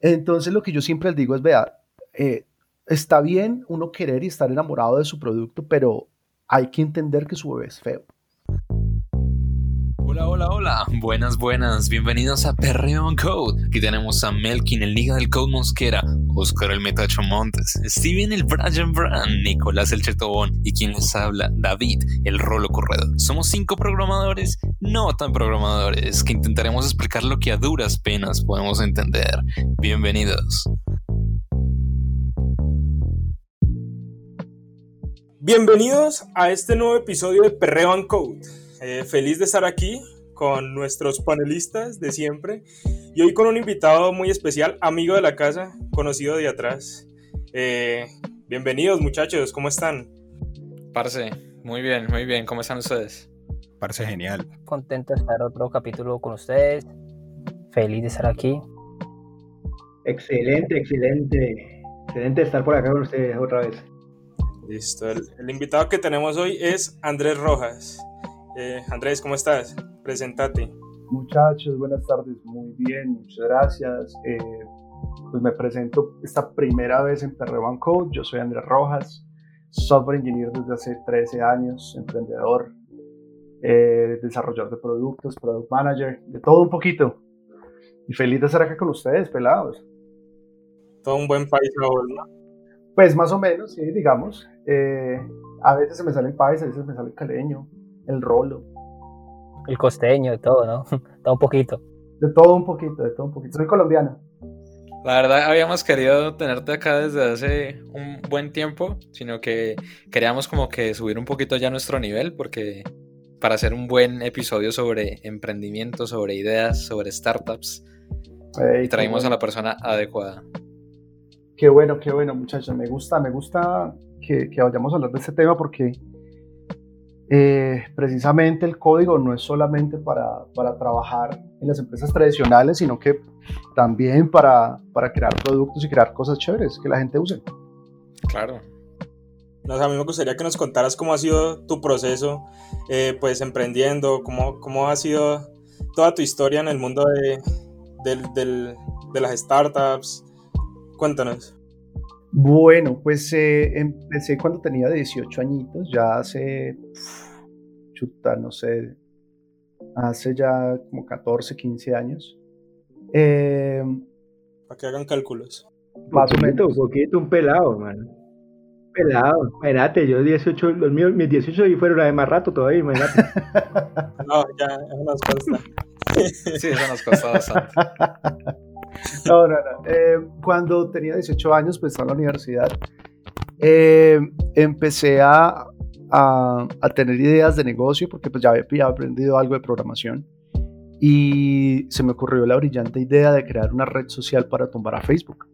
Entonces lo que yo siempre les digo es, vea, eh, está bien uno querer y estar enamorado de su producto, pero hay que entender que su bebé es feo. Hola, hola, hola. Buenas, buenas. Bienvenidos a Perreo Code. Aquí tenemos a Melkin, el Liga del Code Mosquera, Oscar el Metacho Montes, Steven el Brian Brand, Nicolás el Chetobón y quien les habla, David el Rolo Corredor. Somos cinco programadores, no tan programadores, que intentaremos explicar lo que a duras penas podemos entender. Bienvenidos. Bienvenidos a este nuevo episodio de Perreo and Code. Eh, feliz de estar aquí con nuestros panelistas de siempre y hoy con un invitado muy especial, amigo de la casa, conocido de atrás. Eh, bienvenidos muchachos, ¿cómo están? Parce, muy bien, muy bien, ¿cómo están ustedes? Parce, genial. Contento de estar otro capítulo con ustedes, feliz de estar aquí. Excelente, excelente, excelente estar por acá con ustedes otra vez. Listo. El, invitado que tenemos hoy es Andrés Rojas. Eh, Andrés, ¿cómo estás? Preséntate. Muchachos, buenas tardes. Muy bien, muchas gracias. Eh, pues me presento esta primera vez en Perreban Code. Yo soy Andrés Rojas, software engineer desde hace 13 años, emprendedor, eh, desarrollador de productos, product manager, de todo un poquito. Y feliz de estar acá con ustedes, pelados. Todo un buen país, ¿no? Pues más o menos, sí, digamos. Eh, a veces se me sale el país, a veces me sale el caleño, el rolo. El costeño, de todo, ¿no? todo un poquito. De todo un poquito, de todo un poquito. Soy colombiano. La verdad, habíamos querido tenerte acá desde hace un buen tiempo, sino que queríamos como que subir un poquito ya nuestro nivel, porque para hacer un buen episodio sobre emprendimiento, sobre ideas, sobre startups, y traímos a la persona adecuada. Qué bueno, qué bueno, muchachos. Me gusta, me gusta que, vayamos a hablar de este tema porque eh, precisamente el código no es solamente para, trabajar en las empresas tradicionales, sino que también para, crear productos y crear cosas chéveres que la gente use. Claro. a mí me gustaría que nos contaras cómo ha sido tu proceso, eh, pues emprendiendo, cómo, cómo ha sido toda tu historia en el mundo de, de las startups, Cuéntanos. Bueno, pues eh, empecé cuando tenía 18 añitos, ya hace, chuta, no sé, hace ya como 14, 15 años. Eh, Para que hagan cálculos. Más o menos. Un poquito, un pelado, hermano. Pelado. Imagínate, yo 18, los míos, mis 18 y fueron de más rato todavía, imagínate. no, ya, eso nos consta. sí, eso nos costó bastante. No, no, no. Eh, cuando tenía 18 años, pues estaba en la universidad, eh, empecé a, a, tener ideas de negocio porque pues ya había aprendido algo de programación y se me ocurrió la brillante idea de crear una red social para tumbar a Facebook.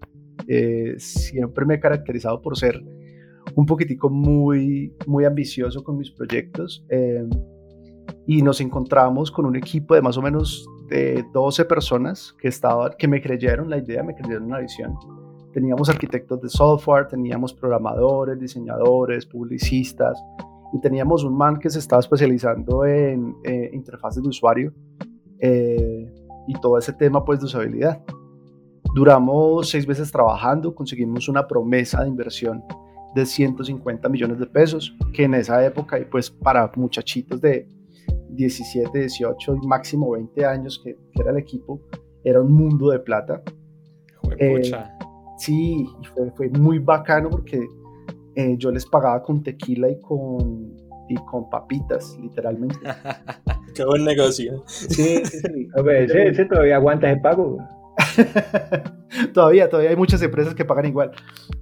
Eh, siempre me he caracterizado por ser un poquitico muy, muy ambicioso con mis proyectos y nos encontramos con un equipo de más o menos de 12 personas que, estaban, que me creyeron la idea, me creyeron la visión. Teníamos arquitectos de software, teníamos programadores, diseñadores, publicistas y teníamos un man que se estaba especializando en eh, interfaces de usuario eh, y todo ese tema pues de usabilidad. Duramos seis meses trabajando, conseguimos una promesa de inversión de 150 millones de pesos, que en esa época, y pues para muchachitos de 17, 18 y máximo 20 años que, era el equipo, era un mundo de plata. Eh, sí, fue, fue, muy bacano porque eh, yo les pagaba con tequila y con, y con papitas, literalmente. Qué buen negocio. Sí, sí, sí. ese, todavía aguanta ese pago. todavía, todavía hay muchas empresas que pagan igual.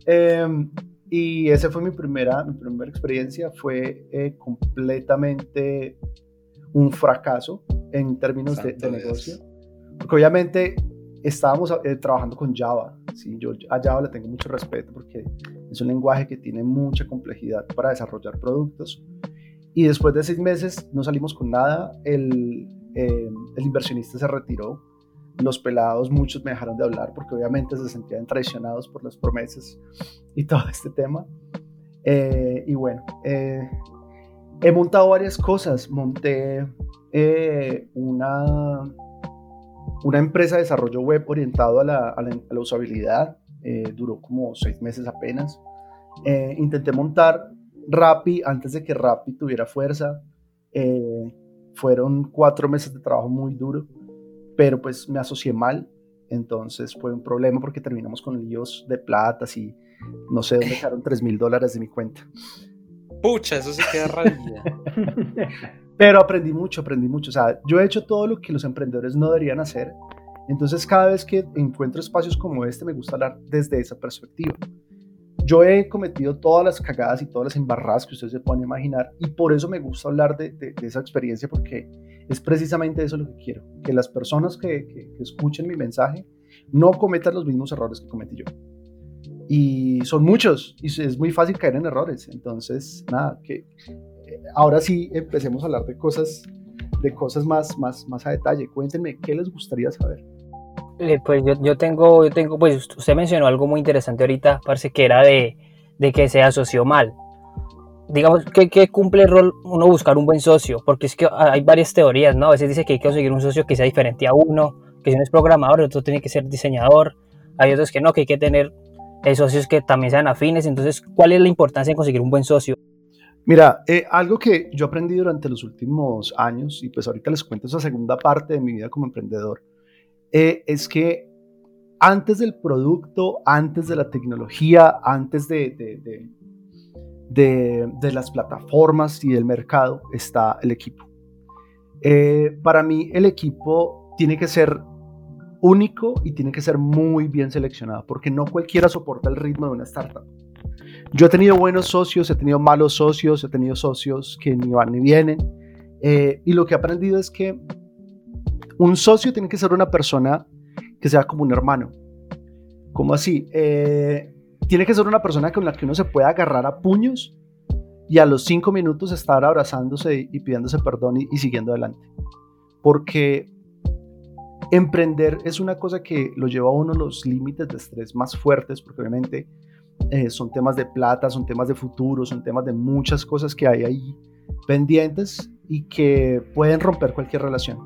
Em, y esa fue mi primera, mi primera experiencia, fue eh, completamente un fracaso en términos de, negocio. Porque obviamente estábamos eh, trabajando con Java. ¿sí? Yo a Java le tengo mucho respeto porque es un lenguaje que tiene mucha complejidad para desarrollar productos. Y después de seis meses no salimos con nada. El, eh, el inversionista se retiró. Los pelados, muchos me dejaron de hablar porque obviamente se sentían traicionados por las promesas y todo este tema. Eh, y bueno, He montado varias cosas. Monté eh, una, una empresa de desarrollo web orientado a la, a la, usabilidad. Eh, duró como seis meses apenas. Eh, intenté montar Rappi antes de que Rappi tuviera fuerza. Eh, fueron cuatro meses de trabajo muy duro, pero pues me asocié mal. Entonces fue un problema porque terminamos con líos de platas y no sé dónde dejaron 3 mil dólares de mi cuenta. Pucha, eso sí queda rabia. Pero aprendí mucho, aprendí mucho. O sea, yo he hecho todo lo que los emprendedores no deberían hacer. Entonces, cada vez que encuentro espacios como este, me gusta hablar desde esa perspectiva. Yo he cometido todas las cagadas y todas las embarradas que ustedes se pueden imaginar y por eso me gusta hablar de, de, esa experiencia porque es precisamente eso lo que quiero, que las personas que, que, que escuchen mi mensaje no cometan los mismos errores que cometí yo y son muchos y es muy fácil caer en errores. Entonces, nada, que eh, ahora sí empecemos a hablar de cosas, de cosas más, más, más a detalle. Cuéntenme, ¿qué les gustaría saber? Eh, pues yo, yo, tengo, yo tengo, pues usted mencionó algo muy interesante ahorita, parece que era de, de que se asoció mal. Digamos, ¿qué, ¿qué, cumple el rol uno buscar un buen socio? Porque es que hay varias teorías, ¿no? A veces dice que hay que conseguir un socio que sea diferente a uno, que si uno es programador, el otro tiene que ser diseñador. Hay otros que no, que hay que tener hay socios que también sean afines. Entonces, ¿cuál es la importancia de conseguir un buen socio? Mira, eh, algo que yo aprendí durante los últimos años, y pues ahorita les cuento esa segunda parte de mi vida como emprendedor, eh, es que antes del producto, antes de la tecnología, antes de, de, de, de las plataformas y del mercado, está el equipo. Eh, para mí, el equipo tiene que ser único y tiene que ser muy bien seleccionado, porque no cualquiera soporta el ritmo de una startup. Yo he tenido buenos socios, he tenido malos socios, he tenido socios que ni van ni vienen, eh, y lo que he aprendido es que un socio tiene que ser una persona que sea como un hermano. ¿Cómo así? Eh, tiene que ser una persona con la que uno se pueda agarrar a puños y a los cinco minutos estar abrazándose y, pidiéndose perdón y, y siguiendo adelante. Porque Emprender es una cosa que lo lleva a uno los límites de estrés más fuertes, porque obviamente eh, son temas de plata, son temas de futuro, son temas de muchas cosas que hay ahí pendientes y que pueden romper cualquier relación.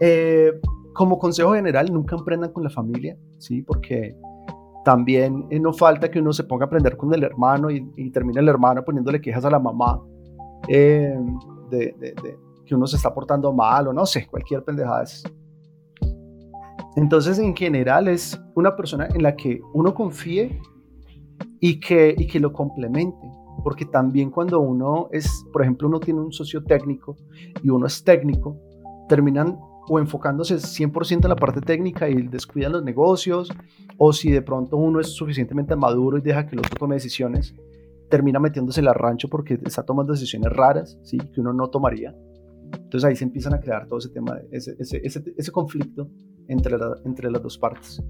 Eh, como consejo general, nunca emprendan con la familia, ¿sí? Porque también eh, no falta que uno se ponga a aprender con el hermano y, y termine el hermano poniéndole quejas a la mamá de, de, que uno se está portando mal o no sé, cualquier pendejada de esas. Entonces, en general, es una persona en la que uno confíe y que, y que lo complemente. Porque también cuando uno es, por ejemplo, uno tiene un socio técnico y uno es técnico, terminan o enfocándose 100% en la parte técnica y descuidan los negocios, o si de pronto uno es suficientemente maduro y deja que el otro tome decisiones, termina metiéndose el rancho porque está tomando decisiones raras, ¿sí? que uno no tomaría. Entonces ahí se empiezan a crear todo ese tema, ese, ese, ese, ese conflicto entre, entre las dos partes.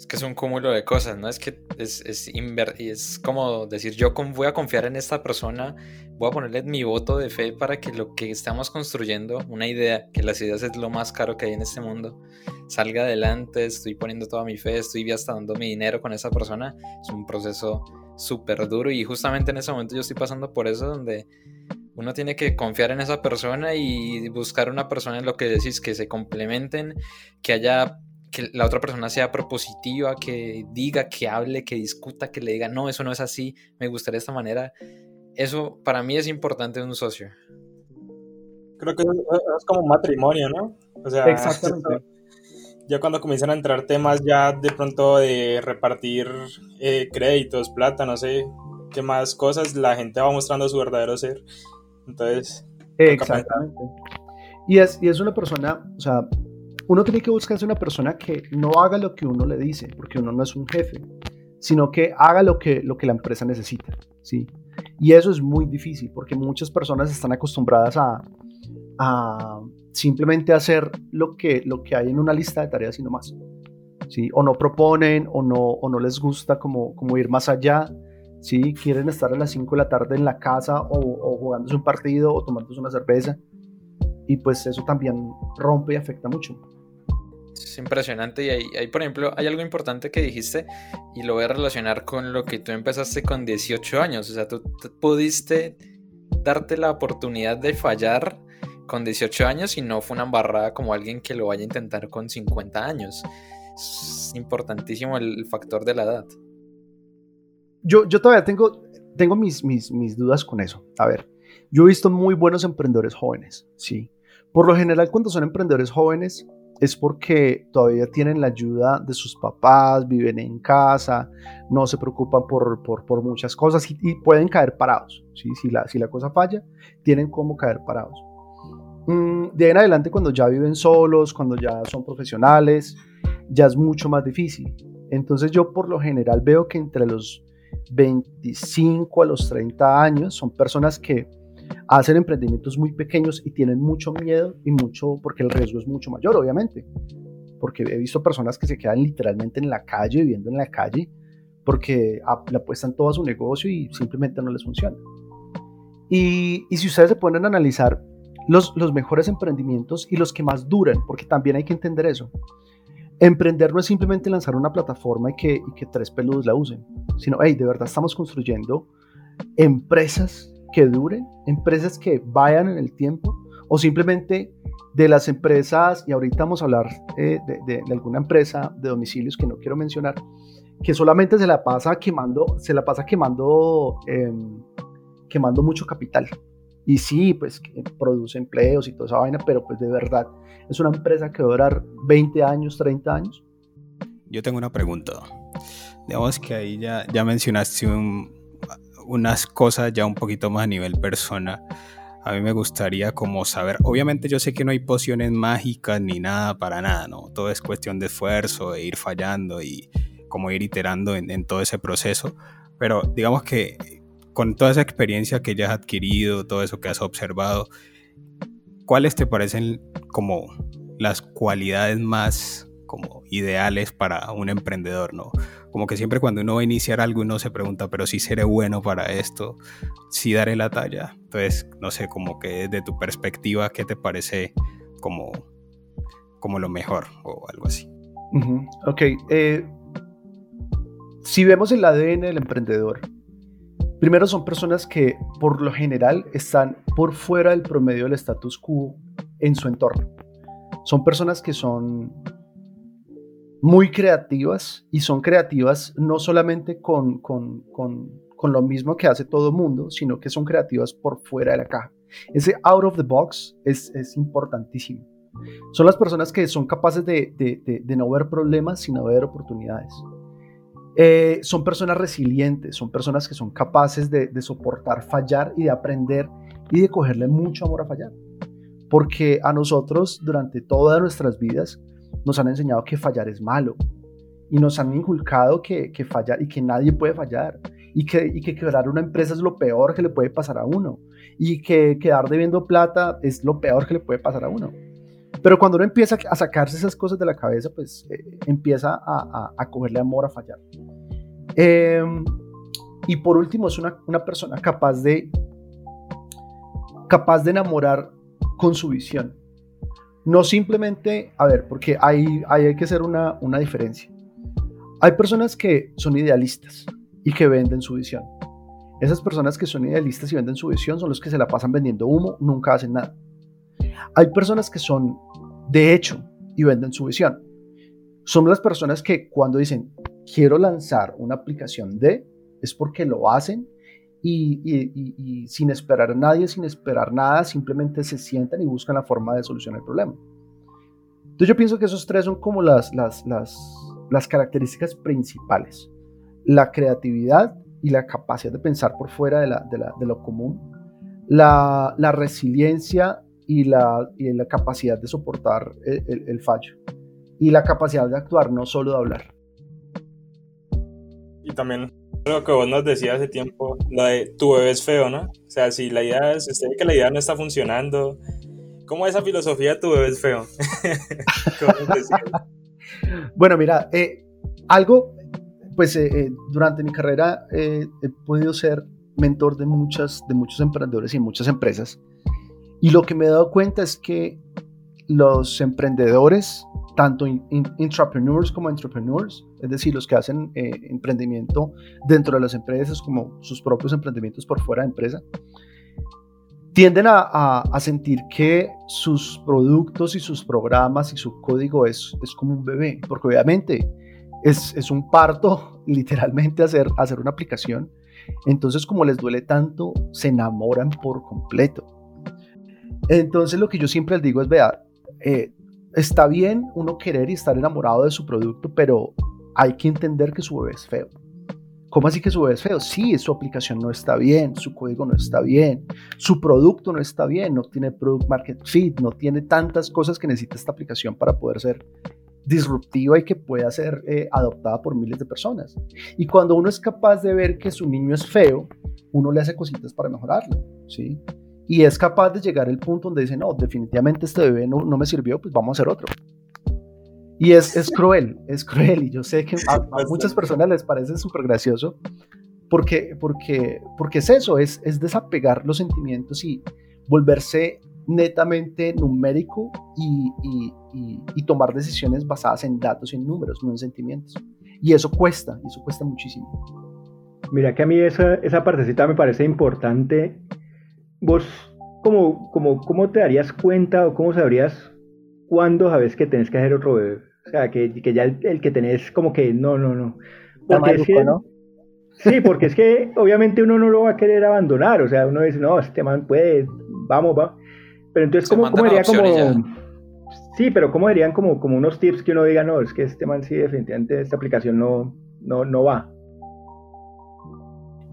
Es que es un cúmulo de cosas, ¿no? Es que es, es, es como decir, yo voy a confiar en esta persona, voy a ponerle mi voto de fe para que lo que estamos construyendo, una idea, que las ideas es lo más caro que hay en este mundo, salga adelante, estoy poniendo toda mi fe, estoy gastando mi dinero con esa persona, es un proceso súper duro y justamente en ese momento yo estoy pasando por eso donde uno tiene que confiar en esa persona y buscar una persona en lo que decís, que se complementen, que haya que la otra persona sea propositiva, que diga, que hable, que discuta, que le diga, no, eso no es así, me gustaría de esta manera. Eso para mí es importante en un socio. Creo que es como un matrimonio, ¿no? O sea, Exactamente. Ya cuando comienzan a entrar temas ya de pronto de repartir eh, créditos, plata, no sé, qué más cosas, la gente va mostrando su verdadero ser. Entonces. Exactamente. Y es, y es una persona, o sea, uno tiene que buscarse una persona que no haga lo que uno le dice, porque uno no es un jefe, sino que haga lo que, lo que la empresa necesita, ¿sí? Y eso es muy difícil, porque muchas personas están acostumbradas a, a simplemente hacer lo que, lo que hay en una lista de tareas y no más, ¿sí? O no proponen, o no, o no les gusta como, como ir más allá, ¿sí? Quieren estar a las 5 de la tarde en la casa o, o jugándose un partido o tomándose una cerveza. Y pues eso también rompe y afecta mucho. Es impresionante y hay, por ejemplo, hay algo importante que dijiste y lo voy a relacionar con lo que tú empezaste con 18 años. O sea, tú pudiste darte la oportunidad de fallar con 18 años y no fue una embarrada como alguien que lo vaya a intentar con 50 años. Es importantísimo el factor de la edad. Yo, yo todavía tengo, tengo mis, mis, mis dudas con eso. A ver, yo he visto muy buenos emprendedores jóvenes, ¿sí? Por lo general, cuando son emprendedores jóvenes, es porque todavía tienen la ayuda de sus papás, viven en casa, no se preocupan por, por, por muchas cosas y, pueden caer parados. ¿sí? Si, la, si la cosa falla, tienen cómo caer parados. Mm, de ahí en adelante, cuando ya viven solos, cuando ya son profesionales, ya es mucho más difícil. Entonces yo por lo general veo que entre los 25 a los 30 años son personas que hacen emprendimientos muy pequeños y tienen mucho miedo y mucho, porque el riesgo es mucho mayor, obviamente. Porque he visto personas que se quedan literalmente en la calle, viviendo en la calle, porque le apuestan todo a su negocio y simplemente no les funciona. Y, y si ustedes se ponen a analizar los, los mejores emprendimientos y los que más duran, porque también hay que entender eso. Emprender no es simplemente lanzar una plataforma y que, tres peludos la usen, sino, hey, de verdad estamos construyendo empresas que duren, empresas que vayan en el tiempo o simplemente de las empresas, y ahorita vamos a hablar eh, de, alguna empresa de domicilios que no quiero mencionar, que solamente se la pasa quemando, se la pasa quemando, em, quemando mucho capital. Y sí, pues produce empleos y toda esa vaina, pero pues de verdad es una empresa que va a durar 20 años, 30 años. Yo tengo una pregunta. Digamos que ahí ya, ya mencionaste un, unas cosas ya un poquito más a nivel persona. A mí me gustaría como saber, obviamente yo sé que no hay pociones mágicas ni nada para nada, ¿no? Todo es cuestión de esfuerzo, e ir fallando y como ir iterando en, todo ese proceso. Pero digamos que con toda esa experiencia que ya has adquirido, todo eso que has observado, ¿cuáles te parecen como las cualidades más como ideales para un emprendedor, ¿no? como que siempre cuando uno va a iniciar algo uno se pregunta, pero si seré bueno para esto, si daré la talla. Entonces, no sé, como que desde tu perspectiva, ¿qué te parece como, como lo mejor o algo así? Ok, eh, si vemos el ADN del emprendedor, primero son personas que por lo general están por fuera del promedio del status quo en su entorno. Son personas que son muy creativas y son creativas no solamente con, con, con, con lo mismo que hace todo mundo, sino que son creativas por fuera de la caja. Ese out of the box es, es importantísimo. Son las personas que son capaces de, de, de, no ver problemas, sino ver oportunidades. Eh, son personas resilientes, son personas que son capaces de, soportar fallar y de aprender y de cogerle mucho amor a fallar. Porque a nosotros durante todas nuestras vidas nos han enseñado que fallar es malo y nos han inculcado que, que fallar y que nadie puede fallar y que, y que quebrar una empresa es lo peor que le puede pasar a uno y que quedar debiendo plata es lo peor que le puede pasar a uno. Pero cuando uno empieza a sacarse esas cosas de la cabeza, pues eh, empieza a, cogerle amor a fallar. Em, y por último, es una, persona capaz de, capaz de enamorar con su visión. No simplemente, a ver, porque hay, hay que hacer una, una diferencia. Hay personas que son idealistas y que venden su visión. Esas personas que son idealistas y venden su visión son los que se la pasan vendiendo humo, nunca hacen nada. Hay personas que son de hecho y venden su visión. Son las personas que cuando dicen quiero lanzar una aplicación de, es porque lo hacen y, sin esperar a nadie, sin esperar nada, simplemente se sientan y buscan la forma de solucionar el problema. Entonces yo pienso que esos tres son como las, las, las, las características principales. La creatividad y la capacidad de pensar por fuera de, de, la, de lo común, la, la resiliencia y la, y la, capacidad de soportar el, el, fallo y la capacidad de actuar, no solo de hablar. Y también lo que vos nos decías hace tiempo, lo de tu bebé es feo, ¿no? O sea, si la idea es, usted que la idea no está funcionando, ¿cómo esa filosofía tu bebé es feo? bueno, mira, eh, algo, pues eh, eh, durante mi carrera he podido ser mentor de, muchas, de muchos emprendedores y muchas empresas. Y lo que me he dado cuenta es que los emprendedores tanto intrapreneurs como entrepreneurs, es decir, los que hacen eh, emprendimiento dentro de las empresas como sus propios emprendimientos por fuera de empresa, tienden a, a, a, sentir que sus productos y sus programas y su código es, es como un bebé, porque obviamente es, es un parto literalmente hacer, hacer una aplicación. Entonces como les duele tanto, se enamoran por completo. Entonces lo que yo siempre les digo es, vea, eh, está bien uno querer y estar enamorado de su producto, pero hay que entender que su bebé es feo. ¿Cómo así que su bebé es feo? Sí, su aplicación no está bien, su código no está bien, su producto no está bien, no tiene product market fit, no tiene tantas cosas que necesita esta aplicación para poder ser disruptiva y que pueda ser eh, adoptada por miles de personas. Y cuando uno es capaz de ver que su niño es feo, uno le hace cositas para mejorarlo, ¿sí? Y es capaz de llegar al punto donde dice, no, definitivamente este bebé no, no me sirvió, pues vamos a hacer otro. Y es, es cruel, es cruel. Y yo sé que a, a muchas personas les parece súper gracioso porque, porque, porque es eso, es, es desapegar los sentimientos y volverse netamente numérico y, y, y, y, tomar decisiones basadas en datos y en números, no en sentimientos. Y eso cuesta, eso cuesta muchísimo. Mira que a mí esa, esa partecita me parece importante. Vos, ¿cómo, cómo, ¿cómo te darías cuenta o cómo sabrías cuándo sabes que tenés que hacer otro bebé? O sea, que, que ya el, el, que tenés como que no, no, no. Porque es que, ¿no? Sí, porque es que obviamente uno no lo va a querer abandonar. O sea, uno dice, no, este man puede, vamos, va. Pero entonces, ¿cómo, ¿cómo diría como... Sí, pero ¿cómo dirían como, como unos tips que uno diga, no, es que este man sí, definitivamente esta aplicación no, no, no va?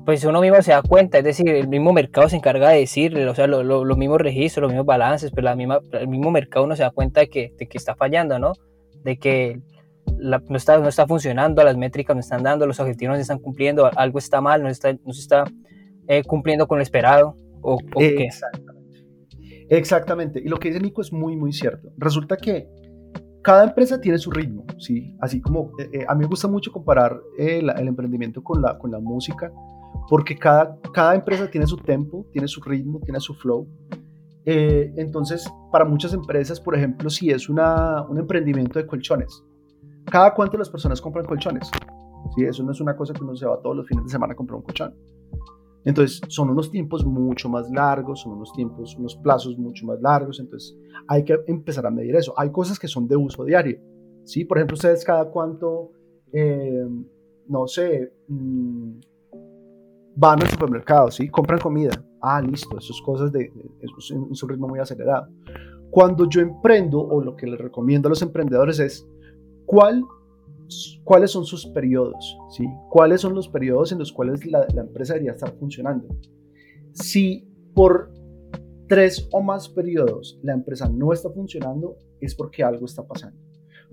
Pues uno mismo se da cuenta, es decir, el mismo mercado se encarga de decirle, o sea, lo, lo, los mismos registros, los mismos balances, pero la misma, el mismo mercado uno se da cuenta de que, de que está fallando, ¿no? De que no, está, no está funcionando, las métricas no están dando, los objetivos no se están cumpliendo, algo está mal, no, está, no se está eh, cumpliendo con lo esperado, o, o qué. Exactamente. Y lo que dice Nico es muy, muy cierto. Resulta que cada empresa tiene su ritmo, ¿sí? Así como eh, eh, a mí me gusta mucho comparar la, el emprendimiento con la, con la música, porque cada, cada empresa tiene su tempo, tiene su ritmo, tiene su flow. Eh, entonces, para muchas empresas, por ejemplo, si es una, un emprendimiento de colchones, ¿cada cuánto las personas compran colchones? ¿Sí? Eso no es una cosa que uno se va todos los fines de semana a comprar un colchón. Entonces, son unos tiempos mucho más largos, son unos tiempos, unos plazos mucho más largos, entonces hay que empezar a medir eso. Hay cosas que son de uso diario, ¿sí? Por ejemplo, ustedes cada cuánto, eh, no sé, mmm, van al supermercado, ¿sí? Compran comida. Ah, listo, eso es cosas de, es un, un ritmo muy acelerado. Cuando yo emprendo, o lo que les recomiendo a los emprendedores es, ¿cuál cuáles son sus periodos, ¿sí? cuáles son los periodos en los cuales la, la, empresa debería estar funcionando. Si por tres o más periodos la empresa no está funcionando, es porque algo está pasando.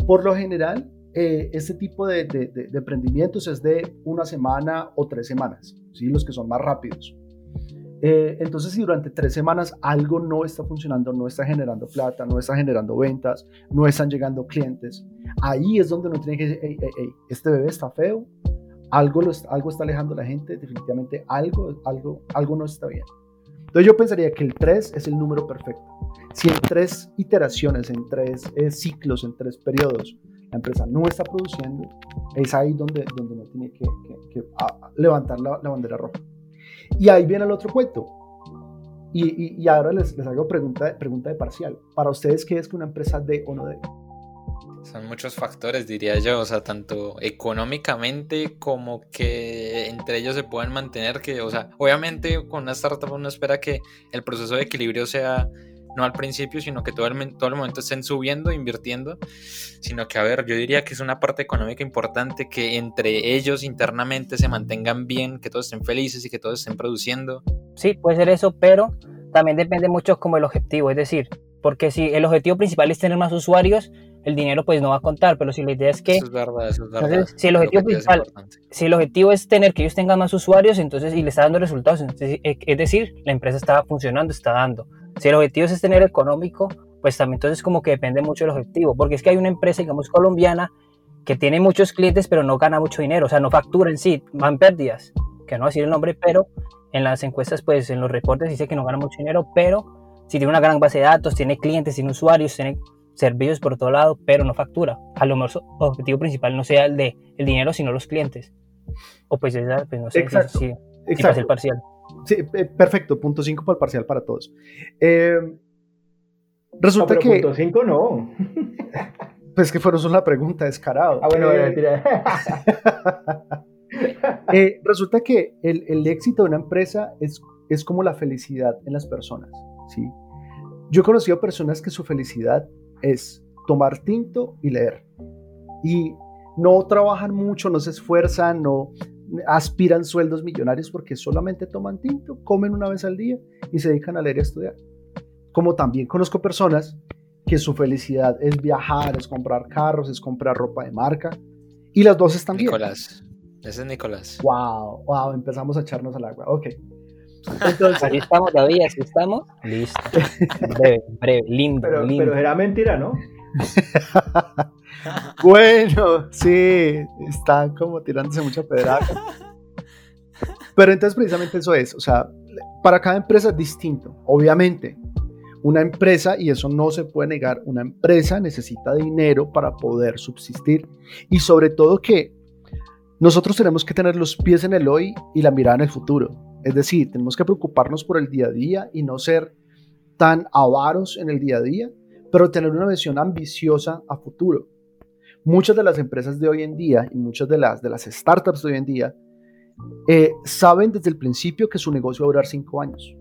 Por lo general, eh, este tipo de, de, de, de, emprendimientos es de una semana o tres semanas, ¿sí? los que son más rápidos. Eh, entonces, si durante tres semanas algo no está funcionando, no está generando plata, no está generando ventas, no están llegando clientes, ahí es donde uno tiene que decir, hey, hey, hey, este bebé está feo, algo, lo, algo está alejando a la gente, definitivamente algo, algo, algo no está bien. Entonces yo pensaría que el 3 es el número perfecto. Si en tres iteraciones, en tres eh, ciclos, en tres periodos, la empresa no está produciendo, es ahí donde, donde uno tiene que, que, que a, levantar la, la bandera roja. Y ahí viene el otro cuento. Y, y, y ahora les, les, hago pregunta, pregunta de parcial. Para ustedes, ¿qué es que una empresa dé o no dé? Son muchos factores, diría yo, o sea, tanto económicamente como que entre ellos se pueden mantener que, o sea, obviamente con una startup uno espera que el proceso de equilibrio sea no al principio, sino que todo el, todo el momento estén subiendo, invirtiendo, sino que, a ver, yo diría que es una parte económica importante que entre ellos internamente se mantengan bien, que todos estén felices y que todos estén produciendo. Sí, puede ser eso, pero también depende mucho como el objetivo, es decir, porque si el objetivo principal es tener más usuarios, el dinero pues no va a contar, pero si la idea es que... Eso es verdad, eso es verdad. Entonces, si el objetivo principal, si el objetivo es tener que ellos tengan más usuarios, entonces, y le está dando resultados, entonces, es decir, la empresa está funcionando, está dando. Si el objetivo es tener económico, pues también entonces como que depende mucho del objetivo, porque es que hay una empresa, digamos, colombiana, que tiene muchos clientes, pero no gana mucho dinero, o sea, no factura en sí, van pérdidas, que no decir el nombre, pero en las encuestas, pues en los reportes dice que no gana mucho dinero, pero si tiene una gran base de datos, tiene clientes, tiene usuarios, tiene servicios por todo lado, pero no factura. A lo mejor su objetivo principal no sea el de el dinero, sino los clientes. O pues, esa, pues no sé Exacto. si, Exacto. el parcial. Sí, eh, perfecto, punto 5 para el parcial para todos. Eh, resulta no, que... Punto 5 no. Pues que fueron solo una pregunta, descarado. Ah, bueno, Eh, mentira. eh, resulta que el, el éxito de una empresa es, es como la felicidad en las personas, ¿sí? Yo he conocido personas que su felicidad es tomar tinto y leer. Y no trabajan mucho, no se esfuerzan, no aspiran sueldos millonarios porque solamente toman tinto, comen una vez al día y se dedican a leer y a estudiar. Como también conozco personas que su felicidad es viajar, es comprar carros, es comprar ropa de marca. Y las dos están bien. Nicolás. Ese es Nicolás. Wow, wow, empezamos a echarnos al agua. Ok. Entonces, Así estamos, David, así estamos. Listo. Breve, breve, lindo, Pero, lindo. pero era mentira, ¿no? bueno, sí, están como tirándose mucha pedrada. Pero entonces precisamente eso es, o sea, para cada empresa es distinto. Obviamente, una empresa, y eso no se puede negar, una empresa necesita dinero para poder subsistir. Y sobre todo que nosotros tenemos que tener los pies en el hoy y la mirada en el futuro. Es decir, tenemos que preocuparnos por el día a día y no ser tan avaros en el día a día, pero tener una visión ambiciosa a futuro. Muchas de las empresas de hoy en día y muchas de las, de las startups de hoy en día eh, saben desde el principio que su negocio va a durar cinco años.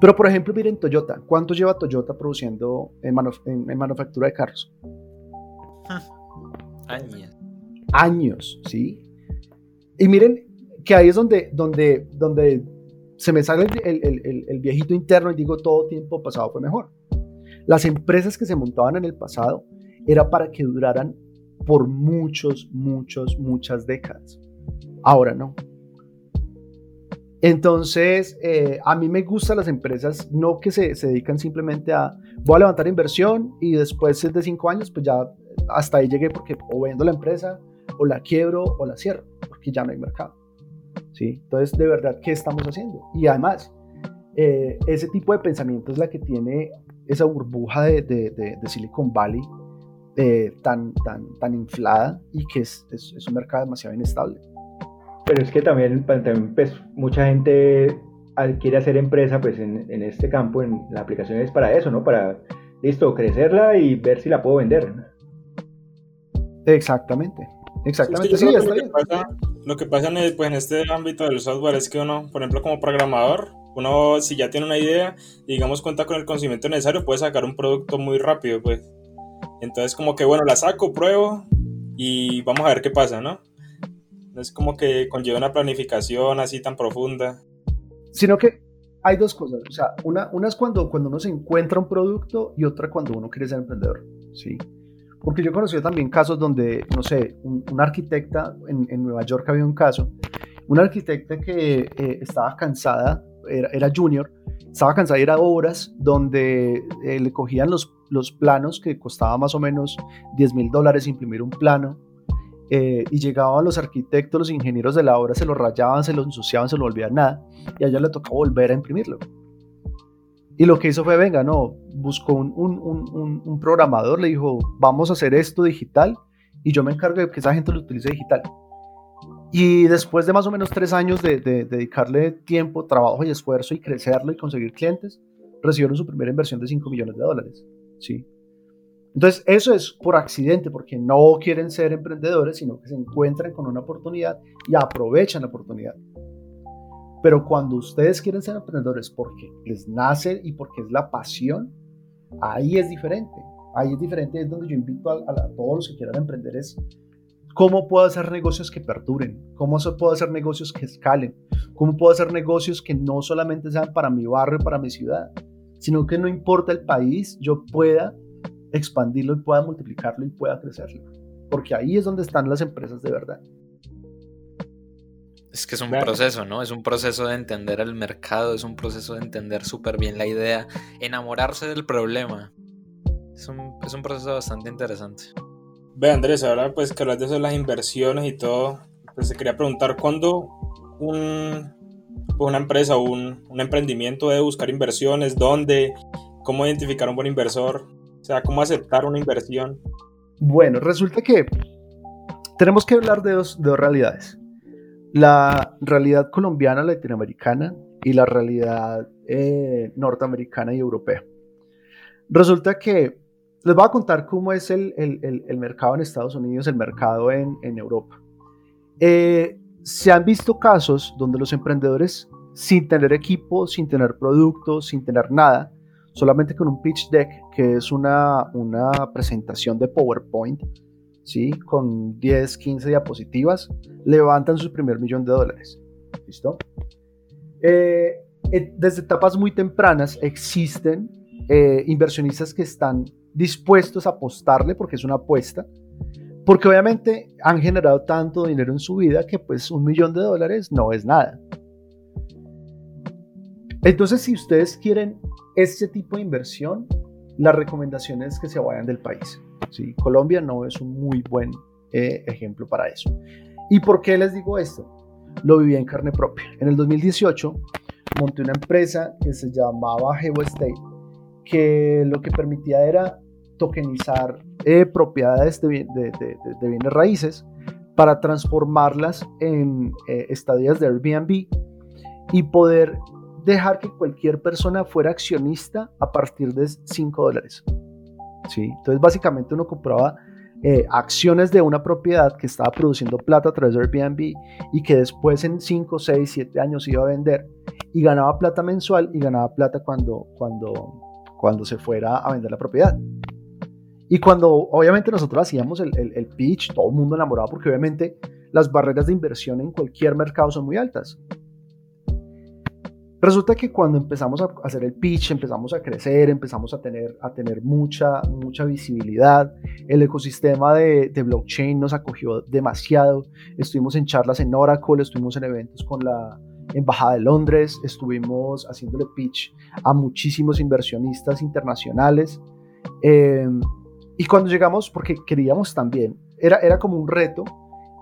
Pero, por ejemplo, miren Toyota. ¿Cuánto lleva Toyota produciendo en, manuf- en- en manufactura de carros? Años. Años, ¿sí? Y miren que ahí es donde, donde, donde se me sale el, el- el- el viejito interno y digo, todo tiempo pasado fue mejor. Las empresas que se montaban en el pasado era para que duraran por muchos, muchos, muchas décadas. Ahora no. Entonces, eh, a mí me gustan las empresas, no que se, se dedican simplemente a, voy a levantar inversión y después de cinco años, pues ya hasta ahí llegué porque o vendo la empresa, o la quiebro, o la cierro, porque ya no hay mercado. ¿sí? Entonces, de verdad, ¿qué estamos haciendo? Y además, eh, ese tipo de pensamiento es la que tiene esa burbuja de, de- de- de Silicon Valley eh, tan, tan, tan inflada y que es, es- es un mercado demasiado inestable. Pero es que también, pa- también, pues, mucha gente quiere hacer empresa pues, en, en este campo, en la aplicación es para eso, ¿no? Para, listo, crecerla y ver si la puedo vender. Exactamente, exactamente, sí, lo, que pasa, lo que pasa en, el- pues, en este ámbito del software es que uno, por ejemplo, como programador, uno si ya tiene una idea digamos cuenta con el conocimiento necesario, puede sacar un producto muy rápido, pues. Entonces como que bueno, la saco, pruebo y vamos a ver qué pasa, ¿no? No es como que conlleva una planificación así tan profunda. Sino que hay dos cosas, o sea, una, una es cuando, cuando uno se encuentra un producto y otra cuando uno quiere ser emprendedor, ¿sí? Porque yo he conocido también casos donde, no sé, un, un arquitecta, en, en Nueva York había un caso, una arquitecta que eh, estaba cansada, era, junior, estaba cansada de obras donde eh, le cogían los, los planos que costaba más o menos 10 mil dólares imprimir un plano eh, y llegaban los arquitectos, los ingenieros de la obra, se lo rayaban, se lo ensuciaban, se lo volvían nada y a ella le tocó volver a imprimirlo. Y lo que hizo fue, venga, no, buscó un, un, un- un programador, le dijo, vamos a hacer esto digital y yo me encargo de que esa gente lo utilice digital. Y después de más o menos tres años de, de- dedicarle tiempo, trabajo y esfuerzo y crecerlo y conseguir clientes, recibieron su primera inversión de 5 millones de dólares. ¿sí? Entonces, eso es por accidente, porque no quieren ser emprendedores, sino que se encuentran con una oportunidad y aprovechan la oportunidad. Pero cuando ustedes quieren ser emprendedores porque les nace y porque es la pasión, ahí es diferente. Ahí es diferente, es donde yo invito a, a- a todos los que quieran emprender es cómo puedo hacer negocios que perduren, cómo se puedo hacer negocios que escalen, cómo puedo hacer negocios que no solamente sean para mi barrio, para mi ciudad, sino que no importa el país, yo pueda expandirlo y pueda multiplicarlo y pueda crecerlo. Porque ahí es donde están las empresas de verdad. Es que es un Claro. proceso, ¿no? Es un proceso de entender el mercado, es un proceso de entender súper bien la idea, enamorarse del problema. Es un, es un proceso bastante interesante. Ve Andrés, ahora pues que hablas de eso de las inversiones y todo, pues te quería preguntar, ¿cuándo un, pues, una empresa o un, un emprendimiento debe buscar inversiones? ¿Dónde? ¿Cómo identificar un buen inversor? O sea, ¿cómo aceptar una inversión? Bueno, resulta que tenemos que hablar de dos, de dos realidades. La realidad colombiana latinoamericana y la realidad eh, norteamericana y europea. Resulta que les voy a contar cómo es el, mercado en Estados Unidos, el mercado en, Europa. Eh, se han visto casos donde los emprendedores, sin tener equipo, sin tener productos, sin tener nada, solamente con un pitch deck, que es una, una presentación de PowerPoint, ¿sí? con 10, 15 diapositivas, levantan su primer millón de dólares. ¿Listo? Eh, desde etapas muy tempranas existen eh, inversionistas que están dispuestos a apostarle porque es una apuesta, porque obviamente han generado tanto dinero en su vida que pues un millón de dólares no es nada. Entonces si ustedes quieren este tipo de inversión, la recomendación es que se vayan del país. ¿sí? Colombia no es un muy buen ejemplo para eso. ¿Y por qué les digo esto? Lo viví en carne propia. En el 2018 monté una empresa que se llamaba GeoState, que lo que permitía era tokenizar eh, propiedades de, bienes raíces para transformarlas en eh, estadías de Airbnb y poder dejar que cualquier persona fuera accionista a partir de 5 dólares. ¿Sí? Entonces básicamente uno compraba eh, acciones de una propiedad que estaba produciendo plata a través de Airbnb y que después en 5, 6, 7 años iba a vender y ganaba plata mensual y ganaba plata cuando, cuando, cuando se fuera a vender la propiedad. Y cuando obviamente nosotros hacíamos el, el, pitch, todo el mundo enamorado porque obviamente las barreras de inversión en cualquier mercado son muy altas. Resulta que cuando empezamos a hacer el pitch, empezamos a crecer, empezamos a tener, a tener mucha, mucha visibilidad, el ecosistema de, de, blockchain nos acogió demasiado, estuvimos en charlas en Oracle, estuvimos en eventos con la Embajada de Londres, estuvimos haciéndole pitch a muchísimos inversionistas internacionales. Eh, y cuando llegamos, porque queríamos también, era, era como un reto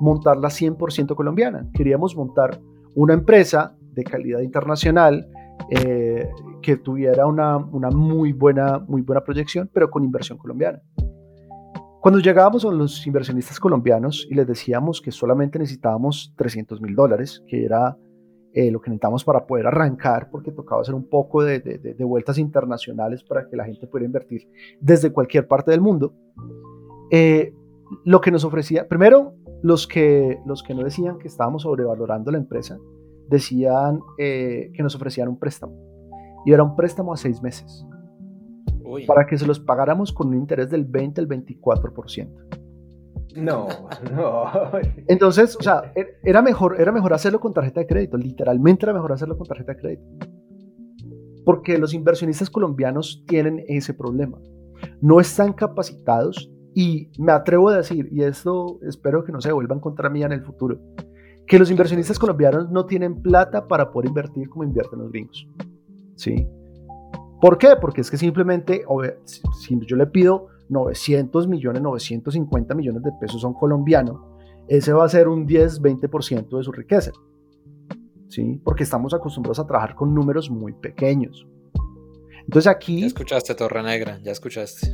montarla 100% colombiana, queríamos montar una empresa de calidad internacional, eh, que tuviera una, una, muy, buena, muy buena proyección, pero con inversión colombiana. Cuando llegábamos a los inversionistas colombianos y les decíamos que solamente necesitábamos 300 mil dólares, que era eh, lo que necesitábamos para poder arrancar, porque tocaba hacer un poco de, de, vueltas internacionales para que la gente pudiera invertir desde cualquier parte del mundo, eh, lo que nos ofrecía, primero, los que, los que no decían que estábamos sobrevalorando la empresa, decían eh, que nos ofrecían un préstamo. Y era un préstamo a seis meses. Para que se los pagáramos con un interés del 20 al 24%. No, no. Entonces, o sea, er, era mejor, era mejor hacerlo con tarjeta de crédito. Literalmente era mejor hacerlo con tarjeta de crédito. Porque los inversionistas colombianos tienen ese problema. No están capacitados y me atrevo a decir, y esto espero que no se vuelva en contra mía en el futuro, que los inversionistas colombianos no tienen plata para poder invertir como invierten los gringos. ¿Sí? ¿Por qué? Porque es que simplemente, si yo le pido 900 millones, 950 millones de pesos a un colombiano, ese va a ser un 10, 20% de su riqueza. ¿Sí? Porque estamos acostumbrados a trabajar con números muy pequeños. Entonces aquí... Ya escuchaste Torre Negra, ya escuchaste.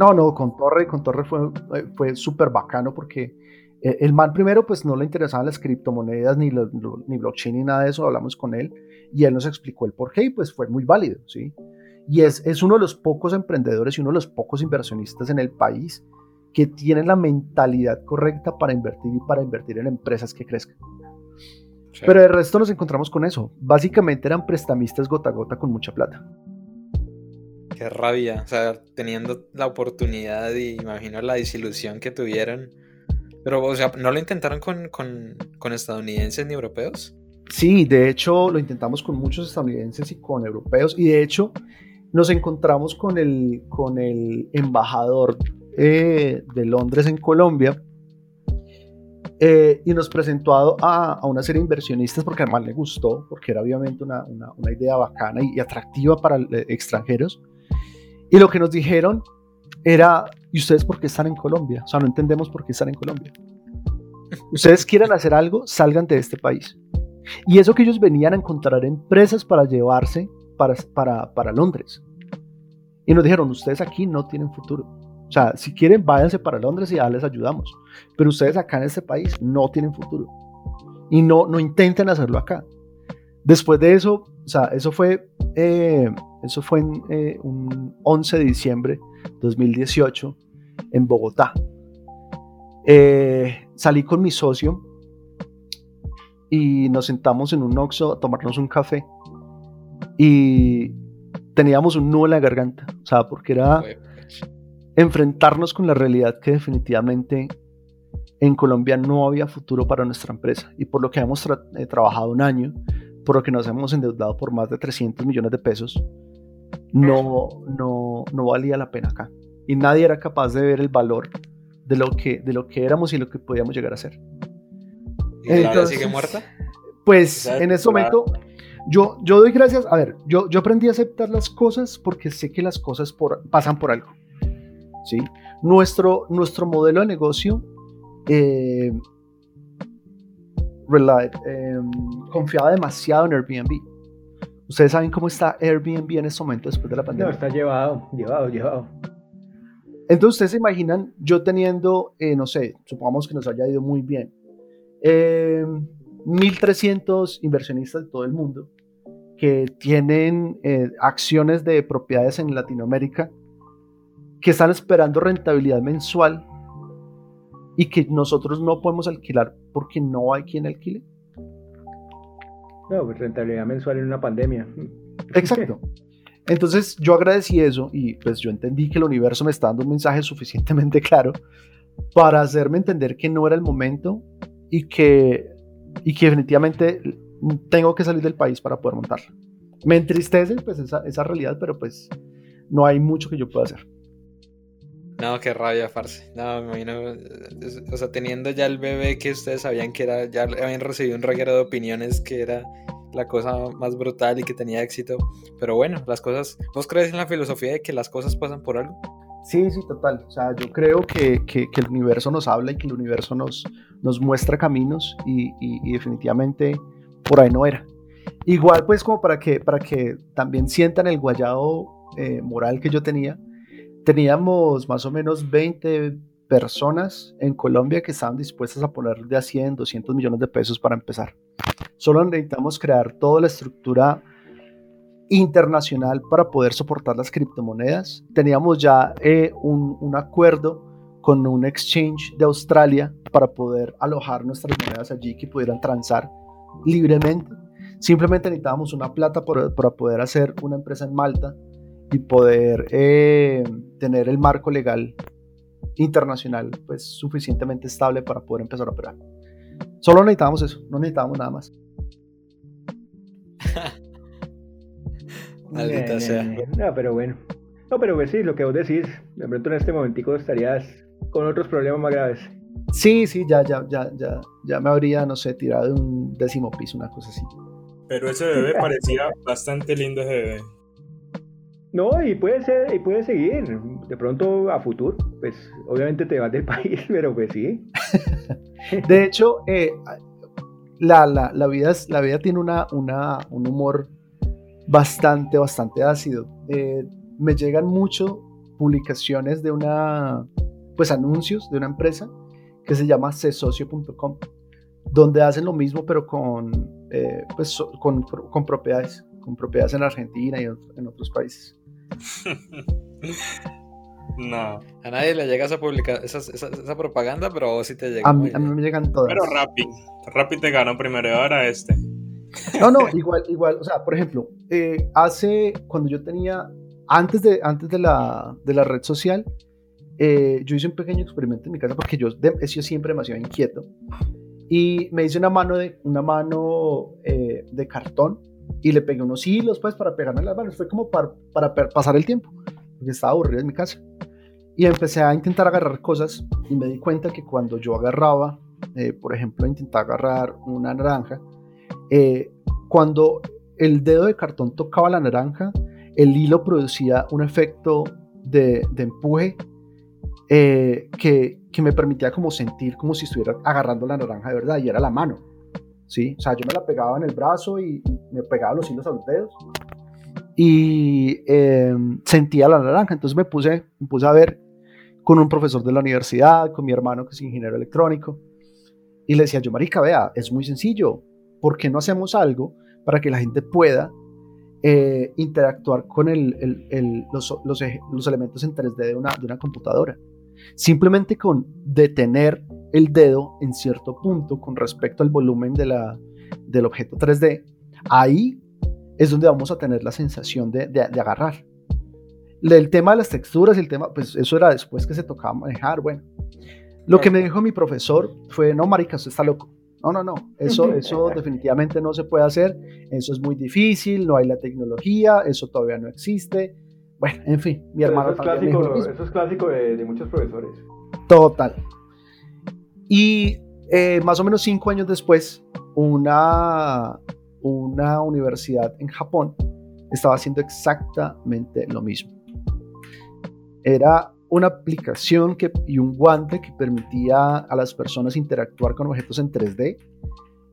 No, no, con Torre, con Torre fue, fue súper bacano porque eh, el man primero pues no le interesaban las criptomonedas ni, ni blockchain ni nada de eso, hablamos con él y él nos explicó el por qué y pues fue muy válido, ¿sí? Y es, es uno de los pocos emprendedores y uno de los pocos inversionistas en el país que tienen la mentalidad correcta para invertir y para invertir en empresas que crezcan. Pero el resto nos encontramos con eso. Básicamente eran prestamistas gota a gota con mucha plata. Qué rabia, o sea, teniendo la oportunidad y imagino la desilusión que tuvieron pero, o sea, ¿no lo intentaron con, con, con, estadounidenses ni europeos? Sí, de hecho lo intentamos con muchos estadounidenses y con europeos. Y de hecho nos encontramos con el, con el embajador eh, de Londres en Colombia. Eh, y nos presentó a, a, una serie de inversionistas porque además le gustó, porque era obviamente una, una, idea bacana y, atractiva para eh, extranjeros. Y lo que nos dijeron era, ¿y ustedes por qué están en Colombia? O sea, no entendemos por qué están en Colombia. Ustedes quieren hacer algo, salgan de este país. Y eso que ellos venían a encontrar empresas para llevarse para, Londres. Y nos dijeron, ustedes aquí no tienen futuro. O sea, si quieren, váyanse para Londres y ya les ayudamos. Pero ustedes acá en este país no tienen futuro. Y no, no intenten hacerlo acá. Después de eso, o sea, eso fue, eh, eso fue en eh, un 11 de diciembre de 2018 en Bogotá. Eh, salí con mi socio y nos sentamos en un Oxxo a tomarnos un café y teníamos un nudo en la garganta, o sea, porque era enfrentarnos con la realidad que definitivamente en Colombia no había futuro para nuestra empresa y por lo que hemos trabajado un año por lo que nos hemos endeudado por más de 300 millones de pesos, no, no, no valía la pena acá. Y nadie era capaz de ver el valor de lo que, de lo que éramos y lo que podíamos llegar a ser. ¿Y Entonces, sigue muerta? Pues en ese momento yo, yo doy gracias, a ver, yo, yo aprendí a aceptar las cosas porque sé que las cosas por, pasan por algo. ¿sí? Nuestro, nuestro modelo de negocio eh, Em, confiaba demasiado en Airbnb. ¿Ustedes saben cómo está Airbnb en este momento después de la pandemia? No, está llevado, llevado, llevado. Entonces, ustedes se imaginan yo teniendo, eh, no sé, supongamos que nos haya ido muy bien, 1.300 em, inversionistas de todo el mundo que tienen eh, acciones de propiedades en Latinoamérica que están esperando rentabilidad mensual y que nosotros no podemos alquilar porque no hay quien alquile. No, pues rentabilidad mensual en una pandemia. Exacto. Entonces yo agradecí eso y pues yo entendí que el universo me está dando un mensaje suficientemente claro para hacerme entender que no era el momento y que, y que definitivamente tengo que salir del país para poder montarla. Me entristece pues esa, esa realidad, pero pues no hay mucho que yo pueda hacer. No, qué rabia, farse. No, me imagino. O sea, teniendo ya el bebé que ustedes sabían que era, ya habían recibido un reguero de opiniones que era la cosa más brutal y que tenía éxito. Pero bueno, las cosas. ¿Vos crees en la filosofía de que las cosas pasan por algo? Sí, sí, total. O sea, yo creo que, que, el universo nos habla y que el universo nos, nos muestra caminos y, y, definitivamente por ahí no era. Igual, pues, como para que, para que también sientan el guayado eh, moral que yo tenía teníamos más o menos 20 personas en Colombia que estaban dispuestas a poner de a 100, 200 millones de pesos para empezar. Solo necesitamos crear toda la estructura internacional para poder soportar las criptomonedas. Teníamos ya eh, un, un, acuerdo con un exchange de Australia para poder alojar nuestras monedas allí que pudieran transar libremente. Simplemente necesitábamos una plata para poder hacer una empresa en Malta y poder eh, tener el marco legal internacional pues suficientemente estable para poder empezar a operar. Solo necesitábamos eso, no necesitábamos nada más. Maldita sea. No, pero bueno. No, pero pues sí, lo que vos decís, de pronto en este momentico estarías con otros problemas más graves. Sí, sí, ya, ya, ya, ya, ya me habría, no sé, tirado de un décimo piso, una cosa así. Pero ese bebé parecía bastante lindo ese bebé. No, y puede ser, y puede seguir. De pronto a futuro, pues obviamente te vas del país, pero pues sí. de hecho, eh, la, la, la, vida, la vida tiene una, una, un humor bastante, bastante ácido. Eh, me llegan mucho publicaciones de una, pues anuncios de una empresa que se llama cesocio.com, donde hacen lo mismo pero con, eh, pues, con, con propiedades, con propiedades en Argentina y en otros países. no. A nadie le llega esa, esa, propaganda, pero a vos sí te llega. A mí, me llegan todas. Pero Rappi. Rappi te ganó primero y ahora este. No, no, igual, igual. O sea, por ejemplo, eh, hace, cuando yo tenía, antes de, antes de, la, de la red social, eh, yo hice un pequeño experimento en mi casa porque yo he sido siempre demasiado inquieto. Y me hice una mano de, una mano, eh, de cartón y le pegué unos hilos pues para pegarme las manos. Fue como para, para pasar el tiempo, porque estaba aburrido en mi casa. Y empecé a intentar agarrar cosas y me di cuenta que cuando yo agarraba, por ejemplo, intentaba agarrar una naranja, eh, cuando el dedo de cartón tocaba la naranja, el hilo producía un efecto de, de empuje eh, que, que me permitía como sentir como si estuviera agarrando la naranja de verdad y era la mano. ¿sí? O sea, yo me la pegaba en el brazo y, me pegaba los hilos a los dedos y em, sentía la naranja. Entonces me puse, me puse a ver con un profesor de la universidad, con mi hermano que es ingeniero electrónico, y le decía yo, marica, vea, es muy sencillo, ¿por qué no hacemos algo para que la gente pueda eh, interactuar con los, elementos en 3D de una, computadora. Simplemente con detener el dedo en cierto punto con respecto al volumen del objeto 3D, ahí es donde vamos a tener la sensación de, de, agarrar. El tema de las texturas, el tema, pues eso era después que se tocaba manejar, bueno. Lo que me dijo mi profesor fue, no, marica, usted está loco. No, no, no, eso, eso definitivamente no se puede hacer, eso es muy difícil, no hay la tecnología, eso todavía no existe. Bueno, en fin, mi hermano eso es clásico, Eso es clásico de, muchos profesores. Total. Y eh, más o menos cinco años después, una, una universidad en Japón estaba haciendo exactamente lo mismo. Era una aplicación que, y un guante que permitía a las personas interactuar con objetos en 3D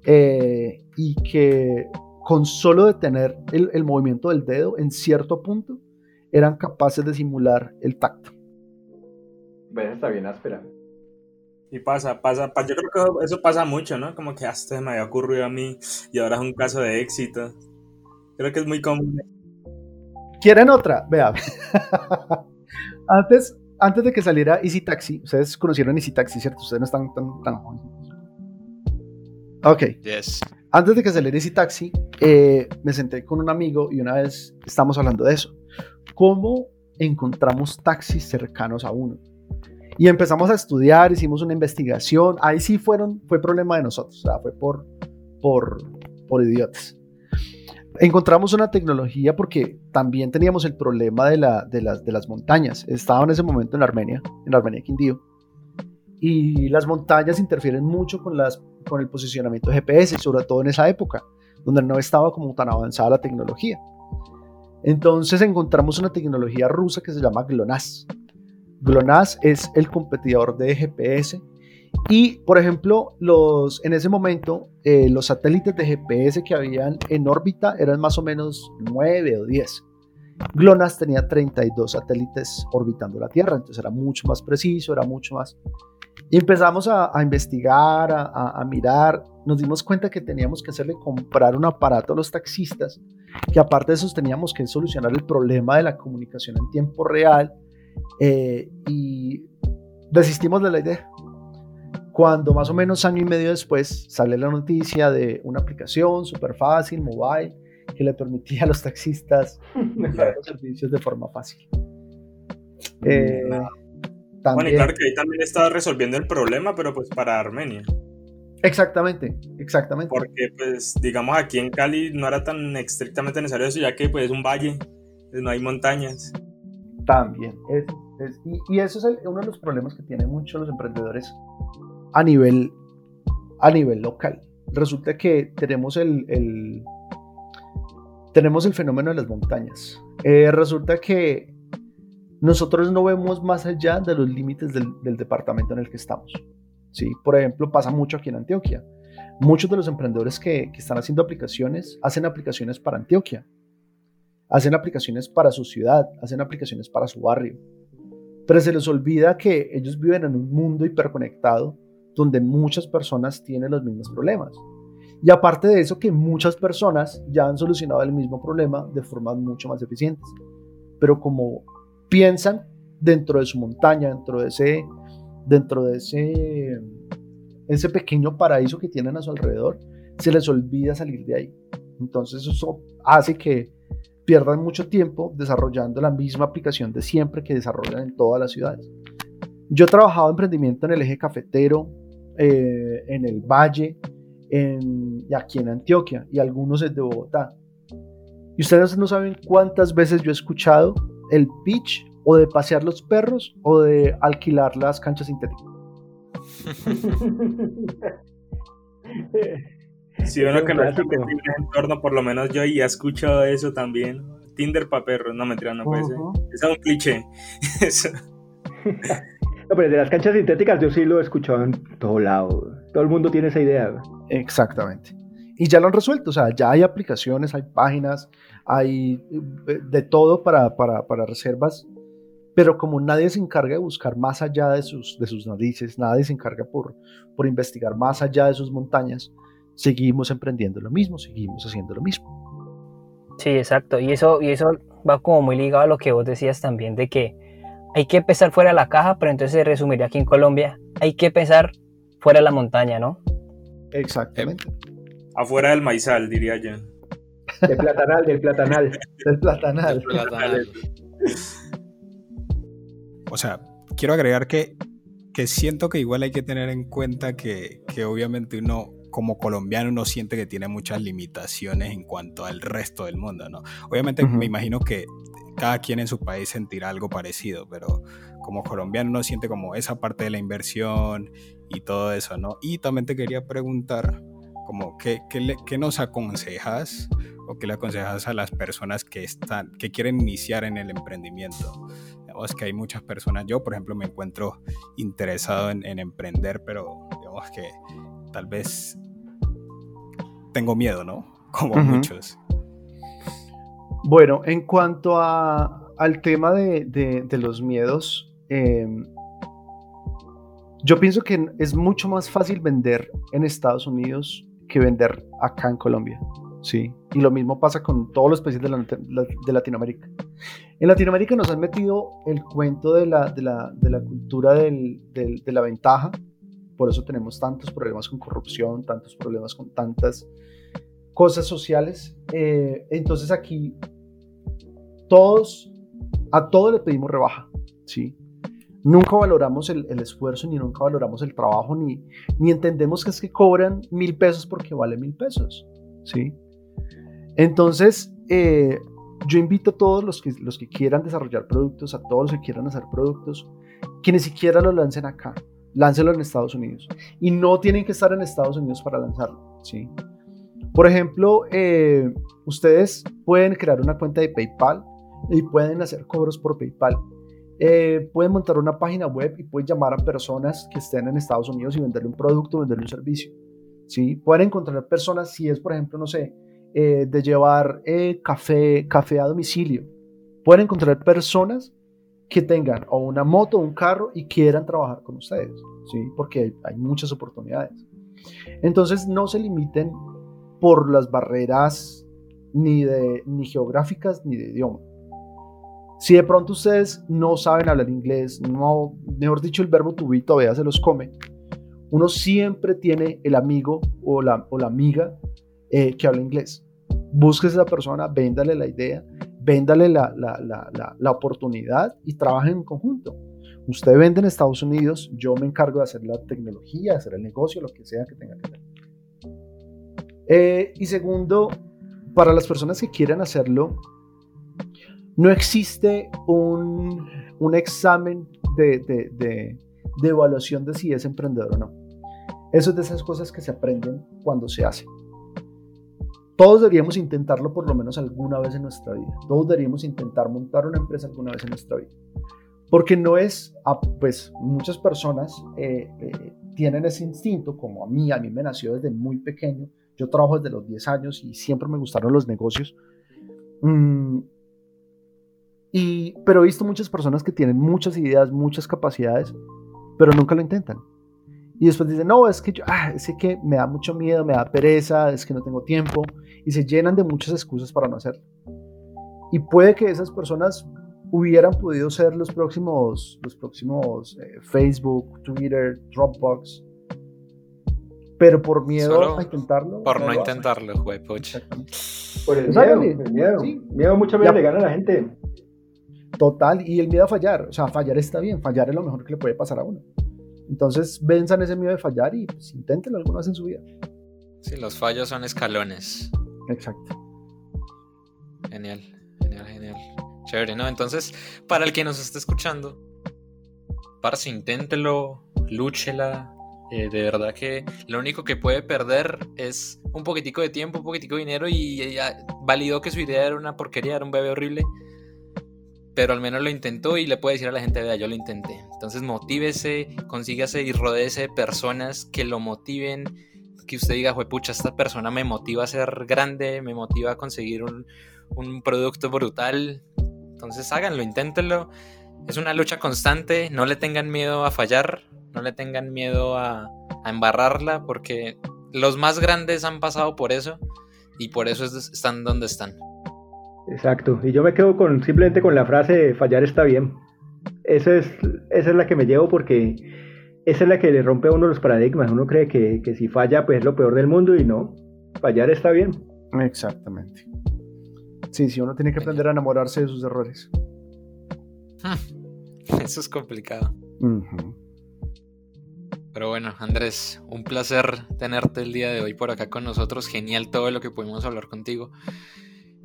eh, y que con solo detener el, el, movimiento del dedo en cierto punto eran capaces de simular el tacto. Bueno, está bien áspera. Y pasa, pasa, yo creo que eso pasa mucho, ¿no? Como que hasta ah, me había ocurrido a mí y ahora es un caso de éxito. Creo que es muy común. ¿Quieren otra? Vea. Antes, antes de que saliera Easy Taxi, ustedes conocieron Easy Taxi, ¿cierto? Ustedes no están tan, tan Ok. Yes. Antes de que saliera Easy Taxi, eh, me senté con un amigo y una vez estamos hablando de eso. ¿Cómo encontramos taxis cercanos a uno? Y empezamos a estudiar, hicimos una investigación. Ahí sí fueron, fue problema de nosotros, o sea, fue por, por, por idiotas encontramos una tecnología porque también teníamos el problema de, la, de, las, de las montañas. Estaba en ese momento en Armenia, en Armenia Quindío, y las montañas interfieren mucho con, las, con el posicionamiento de GPS, sobre todo en esa época, donde no estaba como tan avanzada la tecnología. Entonces encontramos una tecnología rusa que se llama GLONASS. GLONASS es el competidor de GPS y, por ejemplo, los, en ese momento, eh, los satélites de GPS que habían en órbita eran más o menos 9 o 10. GLONASS tenía 32 satélites orbitando la Tierra, entonces era mucho más preciso, era mucho más... Y empezamos a, investigar, a, a, mirar, nos dimos cuenta que teníamos que hacerle comprar un aparato a los taxistas, que aparte de eso teníamos que solucionar el problema de la comunicación en tiempo real, eh, y desistimos de la idea cuando más o menos año y medio después sale la noticia de una aplicación súper fácil, mobile, que le permitía a los taxistas usar los servicios de forma fácil. Eh, bueno, y claro que ahí también estaba resolviendo el problema, pero pues para Armenia. Exactamente, exactamente. Porque pues digamos aquí en Cali no era tan estrictamente necesario eso, ya que pues es un valle, no hay montañas. También, y, eso es uno de los problemas que tienen muchos los emprendedores a nivel, a nivel local. Resulta que tenemos el, tenemos el fenómeno de las montañas. Eh, resulta que nosotros no vemos más allá de los límites del, departamento en el que estamos. ¿sí? Por ejemplo, pasa mucho aquí en Antioquia. Muchos de los emprendedores que, que están haciendo aplicaciones hacen aplicaciones para Antioquia, hacen aplicaciones para su ciudad, hacen aplicaciones para su barrio. Pero se les olvida que ellos viven en un mundo hiperconectado donde muchas personas tienen los mismos problemas. Y aparte de eso, que muchas personas ya han solucionado el mismo problema de formas mucho más eficientes. Pero como piensan dentro de su montaña, dentro de ese, dentro de ese, ese pequeño paraíso que tienen a su alrededor, se les olvida salir de ahí. Entonces eso hace que pierdan mucho tiempo desarrollando la misma aplicación de siempre que desarrollan en todas las ciudades. Yo he trabajado en emprendimiento en el eje cafetero, eh, en el Valle, en, y aquí en Antioquia, y algunos es de Bogotá. Y ustedes no saben cuántas veces yo he escuchado el pitch o de pasear los perros o de alquilar las canchas sintéticas. Si uno que no es entorno, por lo menos yo ya he escuchado eso también. Tinder para perros, no me tiran, no puede ser. Es un cliché. No, pero de las canchas sintéticas yo sí lo he escuchado en todo lado. Todo el mundo tiene esa idea. Exactamente. Y ya lo han resuelto, o sea, ya hay aplicaciones, hay páginas, hay eh, de todo para, para, para reservas, pero como nadie se encarga de buscar más allá de sus, de sus narices, nadie se encarga por, por investigar más allá de sus montañas, seguimos emprendiendo lo mismo, seguimos haciendo lo mismo. Sí, exacto. Y eso, y eso va como muy ligado a lo que vos decías también de que hay que pensar fuera de la caja, pero entonces se resumiría aquí en Colombia, hay que pensar fuera de la montaña, ¿no? Exactamente. Afuera del maizal, diría yo. Del platanal, del platanal. del platanal. O sea, quiero agregar que, que siento que igual hay que tener en cuenta que, que obviamente uno como colombiano uno siente que tiene muchas limitaciones en cuanto al resto del mundo, ¿no? Obviamente me imagino que cada quien en su país sentirá algo parecido, pero como colombiano uno siente como esa parte de la inversión y todo eso, ¿no? Y también te quería preguntar, como, ¿qué, qué, nos aconsejas o qué le aconsejas a las personas que, están, que quieren iniciar en el emprendimiento? Digamos que hay muchas personas, yo por ejemplo me encuentro interesado en, en emprender, pero digamos que tal vez tengo miedo, ¿no? Como muchos. Bueno, en cuanto a, al tema de, los miedos, em, yo pienso que es mucho más fácil vender en Estados Unidos que vender acá en Colombia. Sí, y lo mismo pasa con todos los países de, Latinoamérica. En Latinoamérica nos han metido el cuento de la, cultura de la ventaja, por eso tenemos tantos problemas con corrupción, tantos problemas con tantas cosas sociales. Eh, entonces aquí todos, a todos le pedimos rebaja, ¿sí? Nunca valoramos el, esfuerzo, ni nunca valoramos el trabajo, ni, ni entendemos que es que cobran mil pesos porque vale mil pesos, ¿sí? Entonces, eh, yo invito a todos los que, los que quieran desarrollar productos, a todos los que quieran hacer productos, que ni siquiera lo lancen acá láncelo en Estados Unidos. Y no tienen que estar en Estados Unidos para lanzarlo, ¿sí? Por ejemplo, eh, ustedes pueden crear una cuenta de PayPal y pueden hacer cobros por PayPal. Eh, pueden montar una página web y pueden llamar a personas que estén en Estados Unidos y venderle un producto, venderle un servicio. ¿sí? Pueden encontrar personas, si es, por ejemplo, no sé, eh, de llevar café, café a domicilio. Pueden encontrar personas que tengan o una moto o un carro y quieran trabajar con ustedes, ¿sí? Porque hay, muchas oportunidades. Entonces no se limiten por las barreras ni, de, ni geográficas ni de idioma. Si de pronto ustedes no saben hablar inglés, no, mejor dicho, el verbo to be todavía se los come, uno siempre tiene el amigo o la, o la amiga eh, que habla inglés. Búsquese a esa persona, véndale la idea véndale la, la, oportunidad y trabajen en conjunto. Usted vende en Estados Unidos, yo me encargo de hacer la tecnología, hacer el negocio, lo que sea que tenga que hacer. Eh, y segundo, para las personas que quieren hacerlo, no existe un, un examen de, de, de, evaluación de si es emprendedor o no. Eso es de esas cosas que se aprenden cuando se hacen. Todos deberíamos intentarlo por lo menos alguna vez en nuestra vida. Todos deberíamos intentar montar una empresa alguna vez en nuestra vida. Porque no es, pues muchas personas eh, eh, tienen ese instinto, como a mí, a mí me nació desde muy pequeño. Yo trabajo desde los 10 años y siempre me gustaron los negocios. Mm, y, pero he visto muchas personas que tienen muchas ideas, muchas capacidades, pero nunca lo intentan. Y después dicen, no, es que yo, ah, es que me da mucho miedo, me da pereza, es que no tengo tiempo. Y se llenan de muchas excusas para no hacerlo. Y puede que esas personas hubieran podido ser los próximos, los próximos eh, Facebook, Twitter, Dropbox. Pero por miedo a intentarlo. Por no, intentarlo, güey, Por el miedo, el miedo. Sí. Miedo muchas veces le gana a la gente. Total, y el miedo a fallar. O sea, fallar está bien, fallar es lo mejor que le puede pasar a uno. Entonces, venzan ese miedo de fallar y pues, inténtenlo alguna vez en su vida. Sí, los fallos son escalones. Exacto. Genial, genial, genial. Chévere, ¿no? Entonces, para el que nos esté escuchando, parce, inténtelo, lúchela. Eh, de verdad que lo único que puede perder es un poquitico de tiempo, un poquitico de dinero y ya validó que su idea era una porquería, era un bebé horrible pero al menos lo intentó y le puede decir a la gente, vea, yo lo intenté. Entonces motívese, consígase y rodeese de personas que lo motiven, que usted diga, pucha, esta persona me motiva a ser grande, me motiva a conseguir un, producto brutal. Entonces háganlo, inténtenlo. Es una lucha constante, no le tengan miedo a fallar, no le tengan miedo a embarrarla, porque los más grandes han pasado por eso y por eso están donde están. Exacto, y yo me quedo con simplemente con la frase fallar está bien. Esa es, esa es la que me llevo porque esa es la que le rompe a uno los paradigmas. Uno cree que, que si falla pues es lo peor del mundo y no, fallar está bien. Exactamente. Sí, sí, uno tiene que aprender a enamorarse de sus errores. Eso es complicado. Pero bueno, Andrés, un placer tenerte el día de hoy por acá con nosotros. Genial todo lo que pudimos hablar contigo.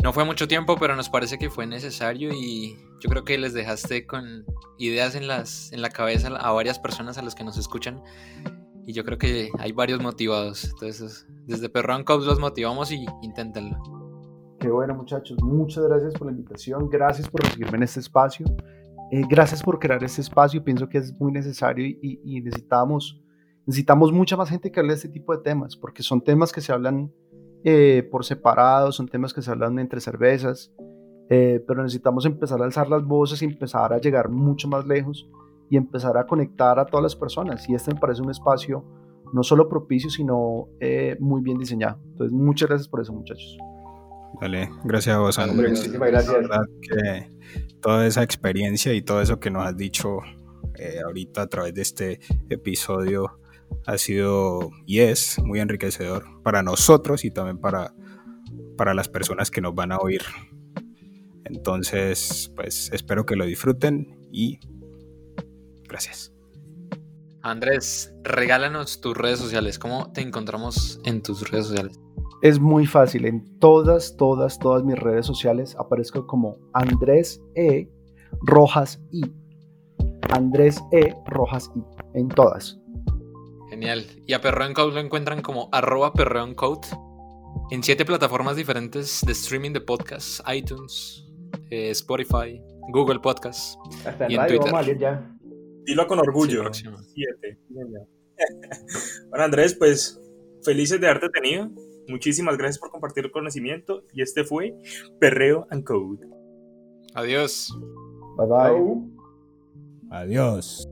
No fue mucho tiempo, pero nos parece que fue necesario y yo creo que les dejaste con ideas en, las, en la cabeza a varias personas a las que nos escuchan. Y yo creo que hay varios motivados. Entonces, desde Perrón Cops los motivamos y inténtenlo. Qué bueno, muchachos. Muchas gracias por la invitación. Gracias por recibirme en este espacio. Eh, gracias por crear este espacio. Pienso que es muy necesario y, necesitamos, necesitamos mucha más gente que hable de este tipo de temas, porque son temas que se hablan eh, por separado, son temas que se hablan entre cervezas, eh, pero necesitamos empezar a alzar las voces y empezar a llegar mucho más lejos y empezar a conectar a todas las personas. Y este me parece un espacio no solo propicio, sino muy bien diseñado. Entonces, muchas gracias por eso, muchachos. Vale, gracias a vos, Andrés. muchísimas gracias. que toda esa experiencia y todo eso que nos has dicho eh, ahorita a través de este episodio ha sido y es muy enriquecedor para nosotros y también para, para las personas que nos van a oír. Entonces, pues espero que lo disfruten y gracias. Andrés, regálanos tus redes sociales. ¿Cómo te encontramos en tus redes sociales? Es muy fácil. En todas, todas, todas mis redes sociales aparezco como Andrés E. Rojas I. Andrés E. Rojas I. En todas. Genial. Y a Perreo Code lo encuentran como arroba Perreo Code en siete plataformas diferentes de streaming de podcasts: iTunes, eh, Spotify, Google Podcasts. Hasta y en Twitter. ya. Dilo con orgullo. siete. bueno, Andrés, pues felices de haberte tenido. Muchísimas gracias por compartir el conocimiento y este fue Perreo and Code. Adiós. Bye bye. Adiós.